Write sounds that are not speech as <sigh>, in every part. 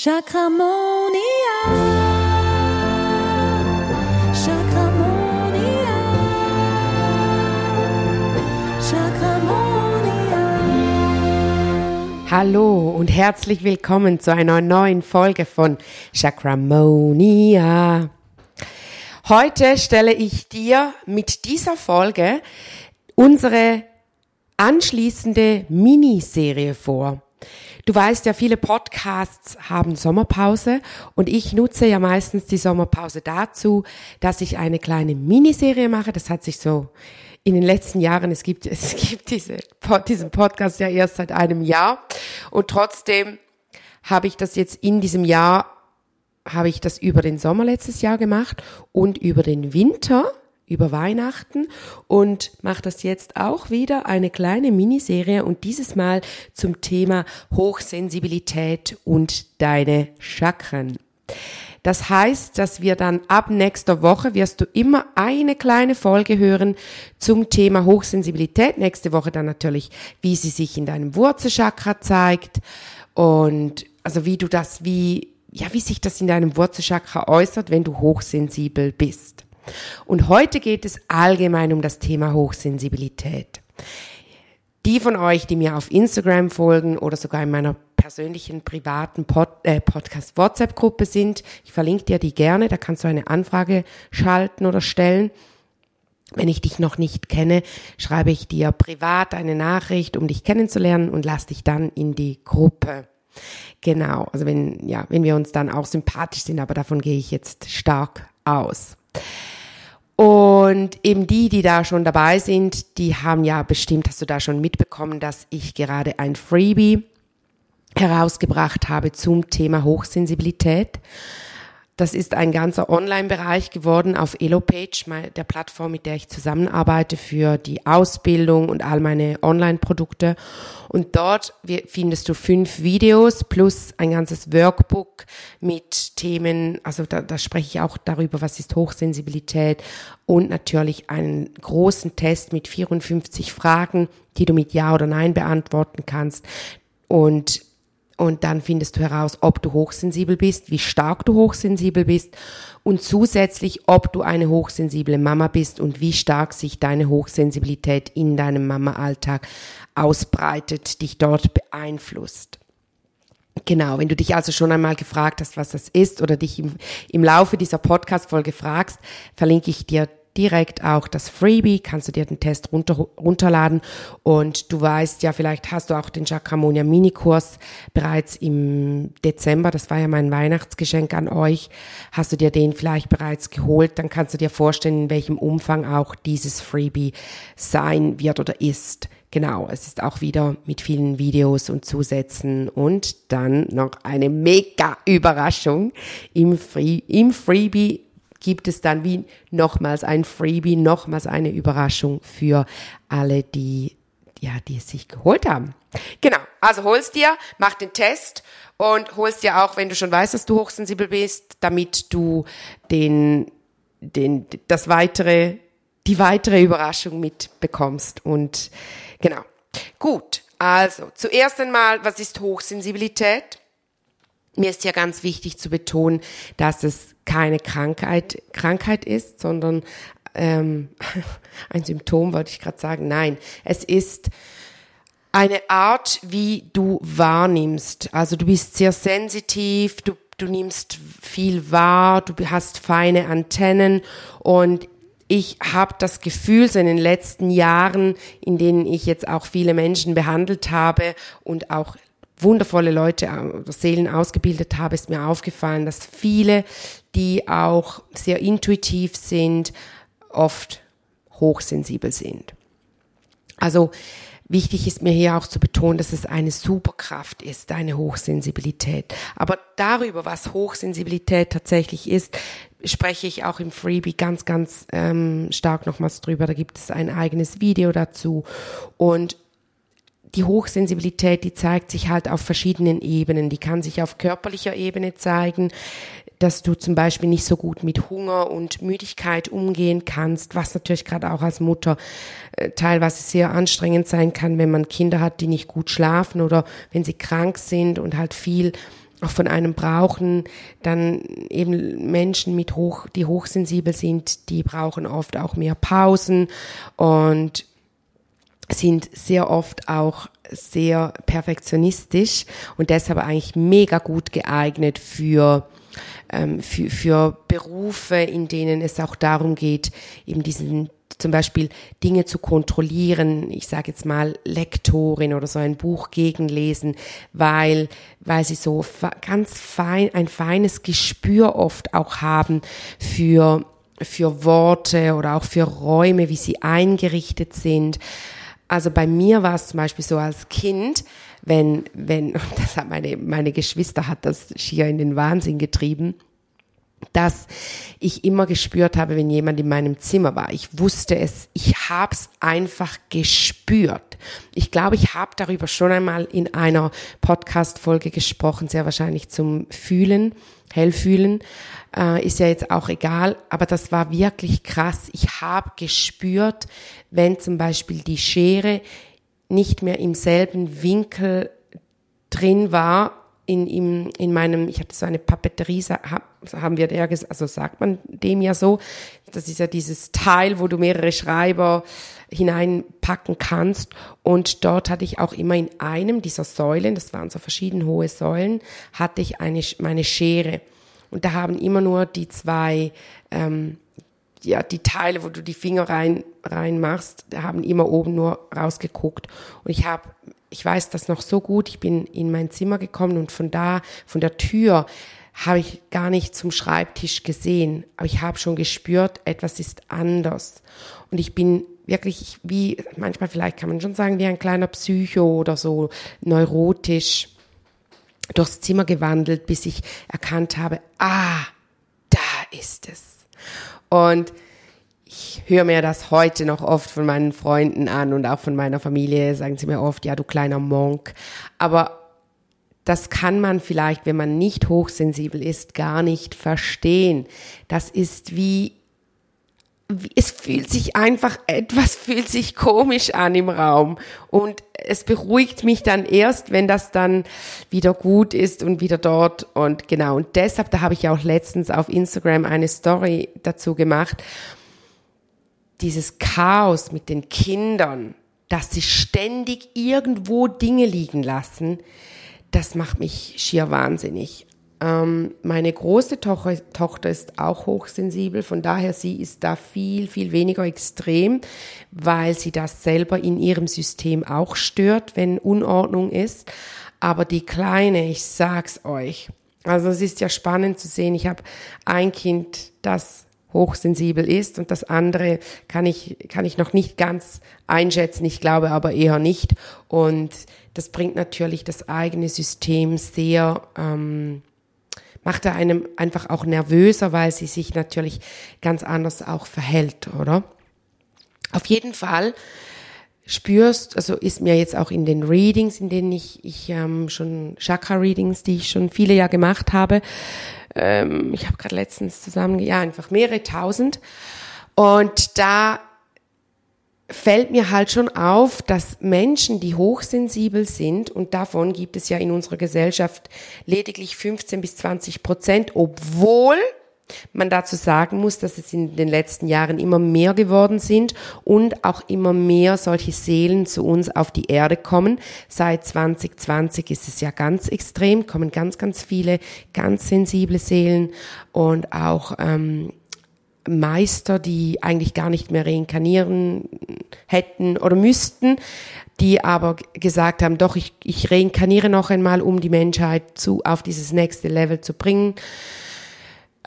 Chakramonia. Chakramonia. Chakramonia. Hallo und herzlich willkommen zu einer neuen Folge von Chakramonia. Heute stelle ich dir mit dieser Folge unsere anschließende Miniserie vor. Du weißt ja, viele Podcasts haben Sommerpause und ich nutze ja meistens die Sommerpause dazu, dass ich eine kleine Miniserie mache. Das hat sich so in den letzten Jahren, es gibt, <laughs> es gibt diese, diesen Podcast ja erst seit einem Jahr und trotzdem habe ich das jetzt in diesem Jahr, habe ich das über den Sommer letztes Jahr gemacht und über den Winter über Weihnachten und mache das jetzt auch wieder eine kleine Miniserie und dieses Mal zum Thema Hochsensibilität und deine Chakren. Das heißt, dass wir dann ab nächster Woche wirst du immer eine kleine Folge hören zum Thema Hochsensibilität. Nächste Woche dann natürlich, wie sie sich in deinem Wurzelchakra zeigt und also wie du das, wie, ja, wie sich das in deinem Wurzelchakra äußert, wenn du hochsensibel bist. Und heute geht es allgemein um das Thema Hochsensibilität. Die von euch, die mir auf Instagram folgen oder sogar in meiner persönlichen privaten Pod, äh, Podcast WhatsApp Gruppe sind, ich verlinke dir die gerne, da kannst du eine Anfrage schalten oder stellen. Wenn ich dich noch nicht kenne, schreibe ich dir privat eine Nachricht, um dich kennenzulernen und lass dich dann in die Gruppe. Genau, also wenn, ja, wenn wir uns dann auch sympathisch sind, aber davon gehe ich jetzt stark aus. Und eben die, die da schon dabei sind, die haben ja bestimmt, hast du da schon mitbekommen, dass ich gerade ein Freebie herausgebracht habe zum Thema Hochsensibilität. Das ist ein ganzer Online-Bereich geworden auf Elopage, der Plattform, mit der ich zusammenarbeite für die Ausbildung und all meine Online-Produkte. Und dort findest du fünf Videos plus ein ganzes Workbook mit Themen, also da, da spreche ich auch darüber, was ist Hochsensibilität und natürlich einen großen Test mit 54 Fragen, die du mit Ja oder Nein beantworten kannst. Und und dann findest du heraus, ob du hochsensibel bist, wie stark du hochsensibel bist und zusätzlich, ob du eine hochsensible Mama bist und wie stark sich deine Hochsensibilität in deinem Mama-Alltag ausbreitet, dich dort beeinflusst. Genau, wenn du dich also schon einmal gefragt hast, was das ist oder dich im, im Laufe dieser Podcast-Folge fragst, verlinke ich dir direkt auch das Freebie, kannst du dir den Test runter, runterladen. Und du weißt ja, vielleicht hast du auch den Chakramonia Minikurs bereits im Dezember, das war ja mein Weihnachtsgeschenk an euch, hast du dir den vielleicht bereits geholt, dann kannst du dir vorstellen, in welchem Umfang auch dieses Freebie sein wird oder ist. Genau, es ist auch wieder mit vielen Videos und Zusätzen und dann noch eine mega Überraschung im, Free, im Freebie gibt es dann wie nochmals ein Freebie, nochmals eine Überraschung für alle, die, ja, die es sich geholt haben. Genau. Also holst dir, mach den Test und holst dir auch, wenn du schon weißt, dass du hochsensibel bist, damit du den, den, das weitere, die weitere Überraschung mitbekommst und genau. Gut. Also, zuerst einmal, was ist Hochsensibilität? Mir ist ja ganz wichtig zu betonen, dass es keine Krankheit, Krankheit ist, sondern ähm, <laughs> ein Symptom, wollte ich gerade sagen. Nein, es ist eine Art, wie du wahrnimmst. Also du bist sehr sensitiv, du, du nimmst viel wahr, du hast feine Antennen und ich habe das Gefühl, so in den letzten Jahren, in denen ich jetzt auch viele Menschen behandelt habe und auch wundervolle Leute, äh, Seelen ausgebildet habe, ist mir aufgefallen, dass viele, die auch sehr intuitiv sind, oft hochsensibel sind. Also wichtig ist mir hier auch zu betonen, dass es eine Superkraft ist, eine Hochsensibilität. Aber darüber, was Hochsensibilität tatsächlich ist, spreche ich auch im Freebie ganz, ganz ähm, stark nochmals drüber. Da gibt es ein eigenes Video dazu. Und die Hochsensibilität, die zeigt sich halt auf verschiedenen Ebenen. Die kann sich auf körperlicher Ebene zeigen, dass du zum Beispiel nicht so gut mit Hunger und Müdigkeit umgehen kannst, was natürlich gerade auch als Mutter äh, teilweise sehr anstrengend sein kann, wenn man Kinder hat, die nicht gut schlafen oder wenn sie krank sind und halt viel auch von einem brauchen, dann eben Menschen mit hoch, die hochsensibel sind, die brauchen oft auch mehr Pausen und sind sehr oft auch sehr perfektionistisch und deshalb eigentlich mega gut geeignet für ähm, für, für Berufe, in denen es auch darum geht, eben diesen zum Beispiel Dinge zu kontrollieren, ich sage jetzt mal Lektorin oder so ein Buch gegenlesen, weil, weil sie so ganz fein, ein feines Gespür oft auch haben für, für Worte oder auch für Räume, wie sie eingerichtet sind. Also bei mir war es zum Beispiel so als Kind, wenn, wenn, <laughs> das hat meine, meine Geschwister hat das schier in den Wahnsinn getrieben, dass ich immer gespürt habe, wenn jemand in meinem Zimmer war. Ich wusste es, ich habe es einfach gespürt. Ich glaube, ich habe darüber schon einmal in einer Podcast-Folge gesprochen, sehr wahrscheinlich zum Fühlen, Hellfühlen. Äh, ist ja jetzt auch egal, aber das war wirklich krass. Ich habe gespürt, wenn zum Beispiel die Schere nicht mehr im selben Winkel drin war, in, in, in meinem, ich hatte so eine Papeterie, haben wir der, also sagt man dem ja so, das ist ja dieses Teil, wo du mehrere Schreiber hineinpacken kannst. Und dort hatte ich auch immer in einem dieser Säulen, das waren so verschieden hohe Säulen, hatte ich eine, meine Schere. Und da haben immer nur die zwei, ähm, ja, die Teile, wo du die Finger rein, rein machst, da haben immer oben nur rausgeguckt. Und ich habe ich weiß das noch so gut, ich bin in mein Zimmer gekommen und von da, von der Tür, habe ich gar nicht zum Schreibtisch gesehen, aber ich habe schon gespürt, etwas ist anders. Und ich bin wirklich wie, manchmal vielleicht kann man schon sagen, wie ein kleiner Psycho oder so neurotisch durchs Zimmer gewandelt, bis ich erkannt habe, ah, da ist es. Und ich höre mir das heute noch oft von meinen Freunden an und auch von meiner Familie, sagen sie mir oft, ja, du kleiner Monk. Aber das kann man vielleicht, wenn man nicht hochsensibel ist, gar nicht verstehen. Das ist wie, wie es fühlt sich einfach, etwas fühlt sich komisch an im Raum. Und es beruhigt mich dann erst, wenn das dann wieder gut ist und wieder dort und genau. Und deshalb, da habe ich auch letztens auf Instagram eine Story dazu gemacht dieses Chaos mit den Kindern, dass sie ständig irgendwo Dinge liegen lassen, das macht mich schier wahnsinnig. Ähm, meine große Tochter, Tochter ist auch hochsensibel, von daher sie ist da viel, viel weniger extrem, weil sie das selber in ihrem System auch stört, wenn Unordnung ist. Aber die Kleine, ich sag's euch, also es ist ja spannend zu sehen, ich habe ein Kind, das hochsensibel ist und das andere kann ich, kann ich noch nicht ganz einschätzen, ich glaube aber eher nicht. Und das bringt natürlich das eigene System sehr, ähm, macht er einem einfach auch nervöser, weil sie sich natürlich ganz anders auch verhält, oder? Auf jeden Fall spürst, also ist mir jetzt auch in den Readings, in denen ich, ich ähm, schon Chakra-Readings, die ich schon viele Jahre gemacht habe, ähm, ich habe gerade letztens zusammen, ja, einfach mehrere tausend. Und da fällt mir halt schon auf, dass Menschen, die hochsensibel sind, und davon gibt es ja in unserer Gesellschaft lediglich 15 bis 20 Prozent, obwohl man dazu sagen muss, dass es in den letzten Jahren immer mehr geworden sind und auch immer mehr solche Seelen zu uns auf die Erde kommen. Seit 2020 ist es ja ganz extrem, kommen ganz, ganz viele ganz sensible Seelen und auch ähm, Meister, die eigentlich gar nicht mehr reinkarnieren hätten oder müssten, die aber gesagt haben, doch, ich, ich reinkarniere noch einmal, um die Menschheit zu, auf dieses nächste Level zu bringen.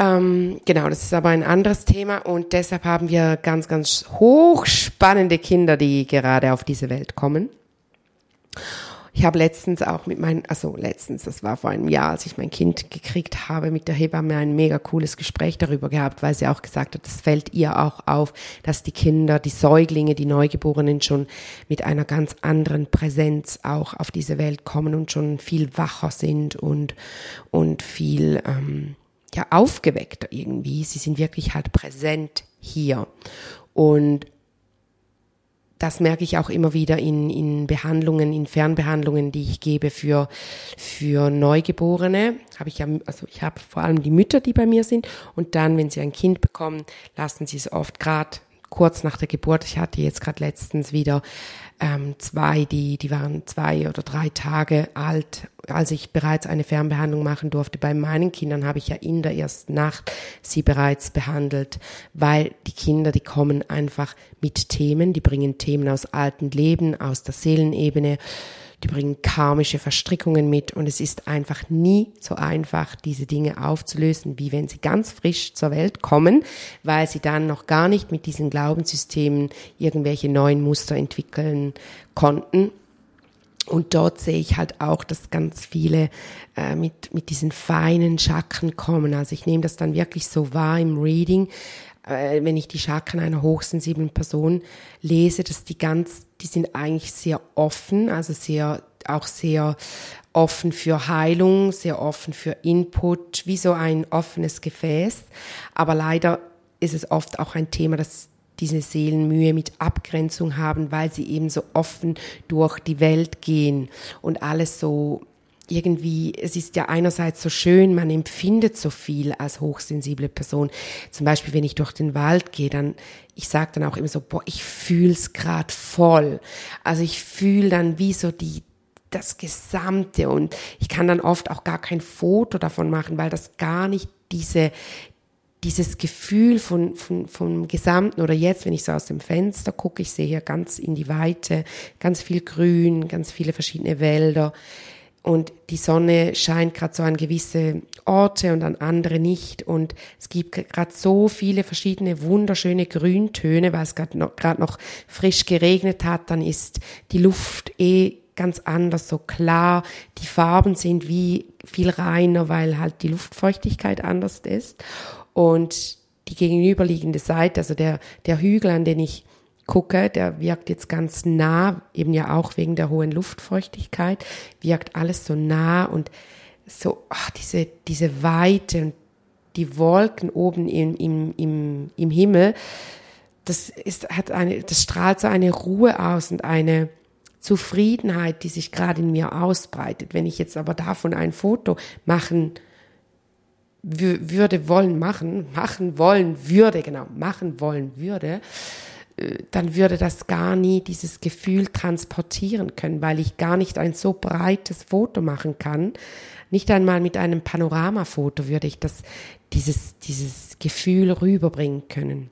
Ähm, genau, das ist aber ein anderes Thema und deshalb haben wir ganz, ganz hochspannende Kinder, die gerade auf diese Welt kommen. Ich habe letztens auch mit meinem, also letztens, das war vor einem Jahr, als ich mein Kind gekriegt habe, mit der Hebamme ein mega cooles Gespräch darüber gehabt, weil sie auch gesagt hat, das fällt ihr auch auf, dass die Kinder, die Säuglinge, die Neugeborenen schon mit einer ganz anderen Präsenz auch auf diese Welt kommen und schon viel wacher sind und, und viel, ähm, ja aufgeweckter irgendwie. Sie sind wirklich halt präsent hier. Und das merke ich auch immer wieder in, in Behandlungen, in Fernbehandlungen, die ich gebe für, für Neugeborene. Habe ich ja, also ich habe vor allem die Mütter, die bei mir sind. Und dann, wenn sie ein Kind bekommen, lassen sie es oft gerade kurz nach der Geburt. Ich hatte jetzt gerade letztens wieder ähm, zwei, die, die waren zwei oder drei Tage alt, als ich bereits eine Fernbehandlung machen durfte. Bei meinen Kindern habe ich ja in der ersten Nacht sie bereits behandelt, weil die Kinder, die kommen einfach mit Themen, die bringen Themen aus alten Leben, aus der Seelenebene, die bringen karmische Verstrickungen mit und es ist einfach nie so einfach, diese Dinge aufzulösen, wie wenn sie ganz frisch zur Welt kommen, weil sie dann noch gar nicht mit diesen Glaubenssystemen irgendwelche neuen Muster entwickeln konnten. Und dort sehe ich halt auch, dass ganz viele äh, mit, mit diesen feinen Chakren kommen. Also ich nehme das dann wirklich so wahr im Reading, wenn ich die Chakren einer hochsensiblen Person lese, dass die ganz, die sind eigentlich sehr offen, also sehr, auch sehr offen für Heilung, sehr offen für Input, wie so ein offenes Gefäß. Aber leider ist es oft auch ein Thema, dass diese Seelen Mühe mit Abgrenzung haben, weil sie eben so offen durch die Welt gehen und alles so irgendwie, es ist ja einerseits so schön, man empfindet so viel als hochsensible Person. Zum Beispiel, wenn ich durch den Wald gehe, dann, ich sage dann auch immer so, boah, ich fühl's grad voll. Also ich fühle dann wie so die, das Gesamte und ich kann dann oft auch gar kein Foto davon machen, weil das gar nicht diese, dieses Gefühl von, von, vom Gesamten oder jetzt, wenn ich so aus dem Fenster gucke, ich sehe hier ganz in die Weite, ganz viel Grün, ganz viele verschiedene Wälder und die Sonne scheint gerade so an gewisse Orte und an andere nicht. Und es gibt gerade so viele verschiedene wunderschöne Grüntöne, weil es gerade noch, noch frisch geregnet hat, dann ist die Luft eh ganz anders, so klar, die Farben sind wie viel reiner, weil halt die Luftfeuchtigkeit anders ist. Und die gegenüberliegende Seite, also der, der Hügel, an den ich gucke, der wirkt jetzt ganz nah, eben ja auch wegen der hohen Luftfeuchtigkeit, wirkt alles so nah und so, ach, diese, diese Weite und die Wolken oben im, im, im, im Himmel, das ist, hat eine, das strahlt so eine Ruhe aus und eine Zufriedenheit, die sich gerade in mir ausbreitet. Wenn ich jetzt aber davon ein Foto machen würde, wollen, machen, machen wollen würde, genau, machen wollen würde, dann würde das gar nie dieses Gefühl transportieren können, weil ich gar nicht ein so breites Foto machen kann. Nicht einmal mit einem Panoramafoto würde ich das, dieses, dieses Gefühl rüberbringen können.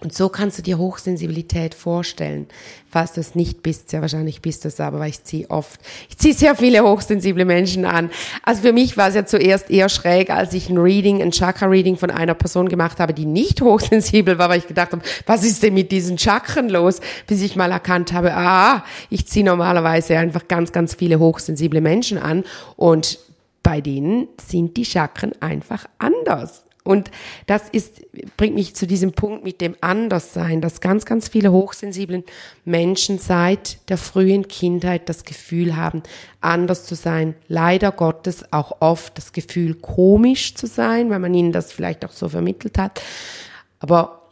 Und so kannst du dir Hochsensibilität vorstellen, falls du es nicht bist. Sehr wahrscheinlich bist du es, aber ich ziehe oft, ich ziehe sehr viele hochsensible Menschen an. Also für mich war es ja zuerst eher schräg, als ich ein Reading, ein Chakra-Reading von einer Person gemacht habe, die nicht hochsensibel war, weil ich gedacht habe, was ist denn mit diesen Chakren los? Bis ich mal erkannt habe, ah, ich ziehe normalerweise einfach ganz, ganz viele hochsensible Menschen an und bei denen sind die Chakren einfach anders. Und das ist, bringt mich zu diesem Punkt mit dem Anderssein, dass ganz, ganz viele hochsensiblen Menschen seit der frühen Kindheit das Gefühl haben, anders zu sein. Leider Gottes auch oft das Gefühl, komisch zu sein, weil man ihnen das vielleicht auch so vermittelt hat. Aber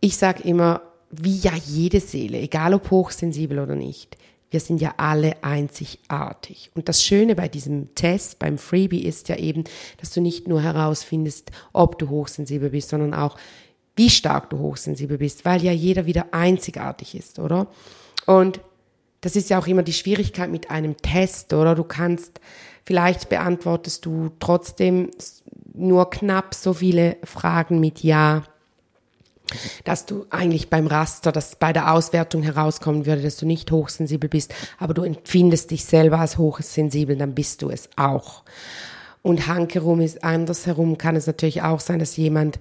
ich sage immer, wie ja jede Seele, egal ob hochsensibel oder nicht, wir sind ja alle einzigartig. Und das Schöne bei diesem Test, beim Freebie, ist ja eben, dass du nicht nur herausfindest, ob du hochsensibel bist, sondern auch, wie stark du hochsensibel bist, weil ja jeder wieder einzigartig ist, oder? Und das ist ja auch immer die Schwierigkeit mit einem Test, oder? Du kannst, vielleicht beantwortest du trotzdem nur knapp so viele Fragen mit Ja dass du eigentlich beim Raster, dass bei der Auswertung herauskommen würde, dass du nicht hochsensibel bist, aber du empfindest dich selber als hochsensibel, dann bist du es auch. Und hankerum ist andersherum, kann es natürlich auch sein, dass jemand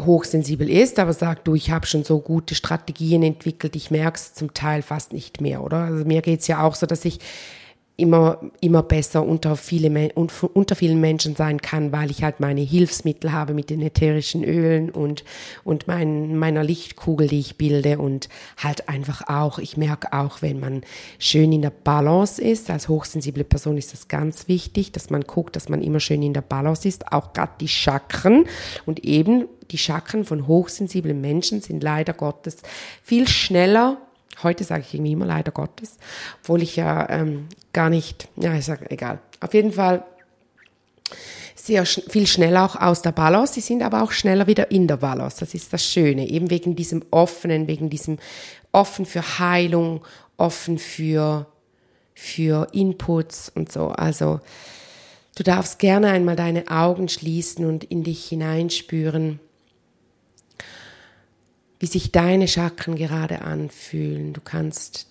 hochsensibel ist, aber sagt, du, ich habe schon so gute Strategien entwickelt, ich merke es zum Teil fast nicht mehr, oder? Also mir geht's ja auch so, dass ich immer, immer besser unter, viele, unter vielen Menschen sein kann, weil ich halt meine Hilfsmittel habe mit den ätherischen Ölen und, und mein, meiner Lichtkugel, die ich bilde und halt einfach auch, ich merke auch, wenn man schön in der Balance ist, als hochsensible Person ist das ganz wichtig, dass man guckt, dass man immer schön in der Balance ist, auch gerade die Chakren und eben die Chakren von hochsensiblen Menschen sind leider Gottes viel schneller Heute sage ich irgendwie immer leider Gottes, obwohl ich ja ähm, gar nicht, ja, ich sage, egal. Auf jeden Fall sehr sch viel schneller auch aus der Balance. Sie sind aber auch schneller wieder in der Balance. Das ist das Schöne. Eben wegen diesem offenen, wegen diesem offen für Heilung, offen für, für Inputs und so. Also, du darfst gerne einmal deine Augen schließen und in dich hineinspüren wie sich deine Chakren gerade anfühlen. Du kannst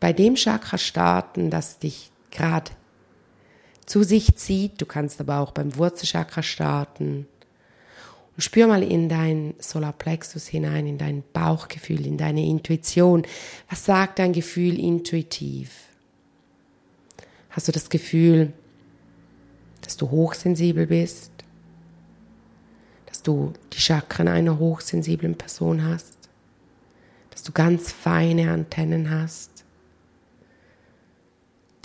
bei dem Chakra starten, das dich gerade zu sich zieht. Du kannst aber auch beim Wurzelchakra starten. Und spür mal in dein Solarplexus hinein, in dein Bauchgefühl, in deine Intuition. Was sagt dein Gefühl intuitiv? Hast du das Gefühl, dass du hochsensibel bist? dass du die Chakren einer hochsensiblen Person hast, dass du ganz feine Antennen hast,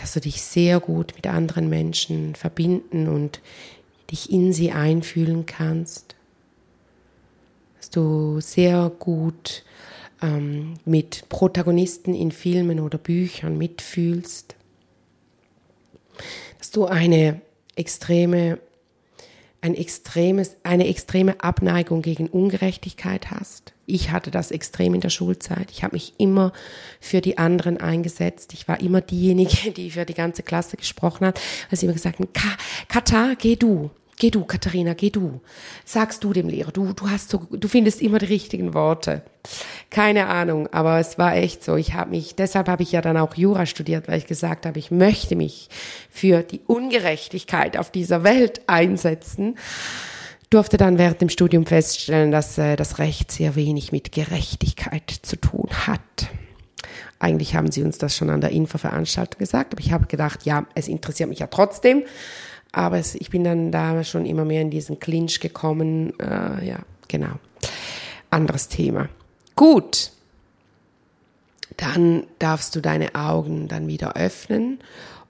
dass du dich sehr gut mit anderen Menschen verbinden und dich in sie einfühlen kannst, dass du sehr gut ähm, mit Protagonisten in Filmen oder Büchern mitfühlst, dass du eine extreme ein extremes, eine extreme Abneigung gegen Ungerechtigkeit hast. Ich hatte das extrem in der Schulzeit. Ich habe mich immer für die anderen eingesetzt. Ich war immer diejenige, die für die ganze Klasse gesprochen hat, sie immer gesagt Kata, geh du. Geh du, Katharina, geh du. Sagst du dem Lehrer, du, du hast so, du findest immer die richtigen Worte. Keine Ahnung, aber es war echt so. Ich habe mich, deshalb habe ich ja dann auch Jura studiert, weil ich gesagt habe, ich möchte mich für die Ungerechtigkeit auf dieser Welt einsetzen. Durfte dann während dem Studium feststellen, dass äh, das Recht sehr wenig mit Gerechtigkeit zu tun hat. Eigentlich haben sie uns das schon an der Infoveranstaltung gesagt, aber ich habe gedacht, ja, es interessiert mich ja trotzdem. Aber es, ich bin dann da schon immer mehr in diesen Clinch gekommen. Äh, ja, genau. Anderes Thema. Gut. Dann darfst du deine Augen dann wieder öffnen.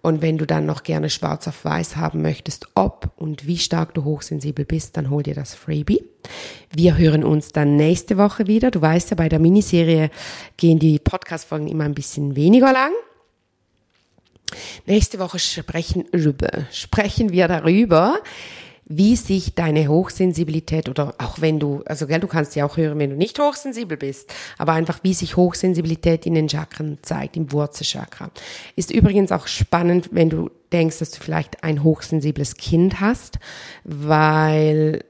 Und wenn du dann noch gerne schwarz auf weiß haben möchtest, ob und wie stark du hochsensibel bist, dann hol dir das Freebie. Wir hören uns dann nächste Woche wieder. Du weißt ja, bei der Miniserie gehen die Podcast-Folgen immer ein bisschen weniger lang. Nächste Woche sprechen, sprechen wir darüber, wie sich deine Hochsensibilität oder auch wenn du, also gell, du kannst ja auch hören, wenn du nicht hochsensibel bist, aber einfach wie sich Hochsensibilität in den Chakren zeigt, im Wurzelchakra. Ist übrigens auch spannend, wenn du denkst, dass du vielleicht ein hochsensibles Kind hast, weil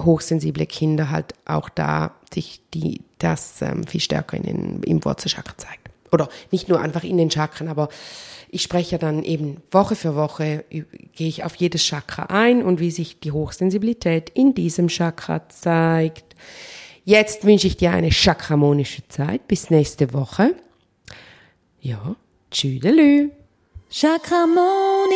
hochsensible Kinder halt auch da sich die, das ähm, viel stärker in den, im Wurzelchakra zeigt oder nicht nur einfach in den Chakren, aber ich spreche dann eben Woche für Woche, gehe ich auf jedes Chakra ein und wie sich die Hochsensibilität in diesem Chakra zeigt. Jetzt wünsche ich dir eine chakramonische Zeit. Bis nächste Woche. Ja, tschüdelü. Chakramon.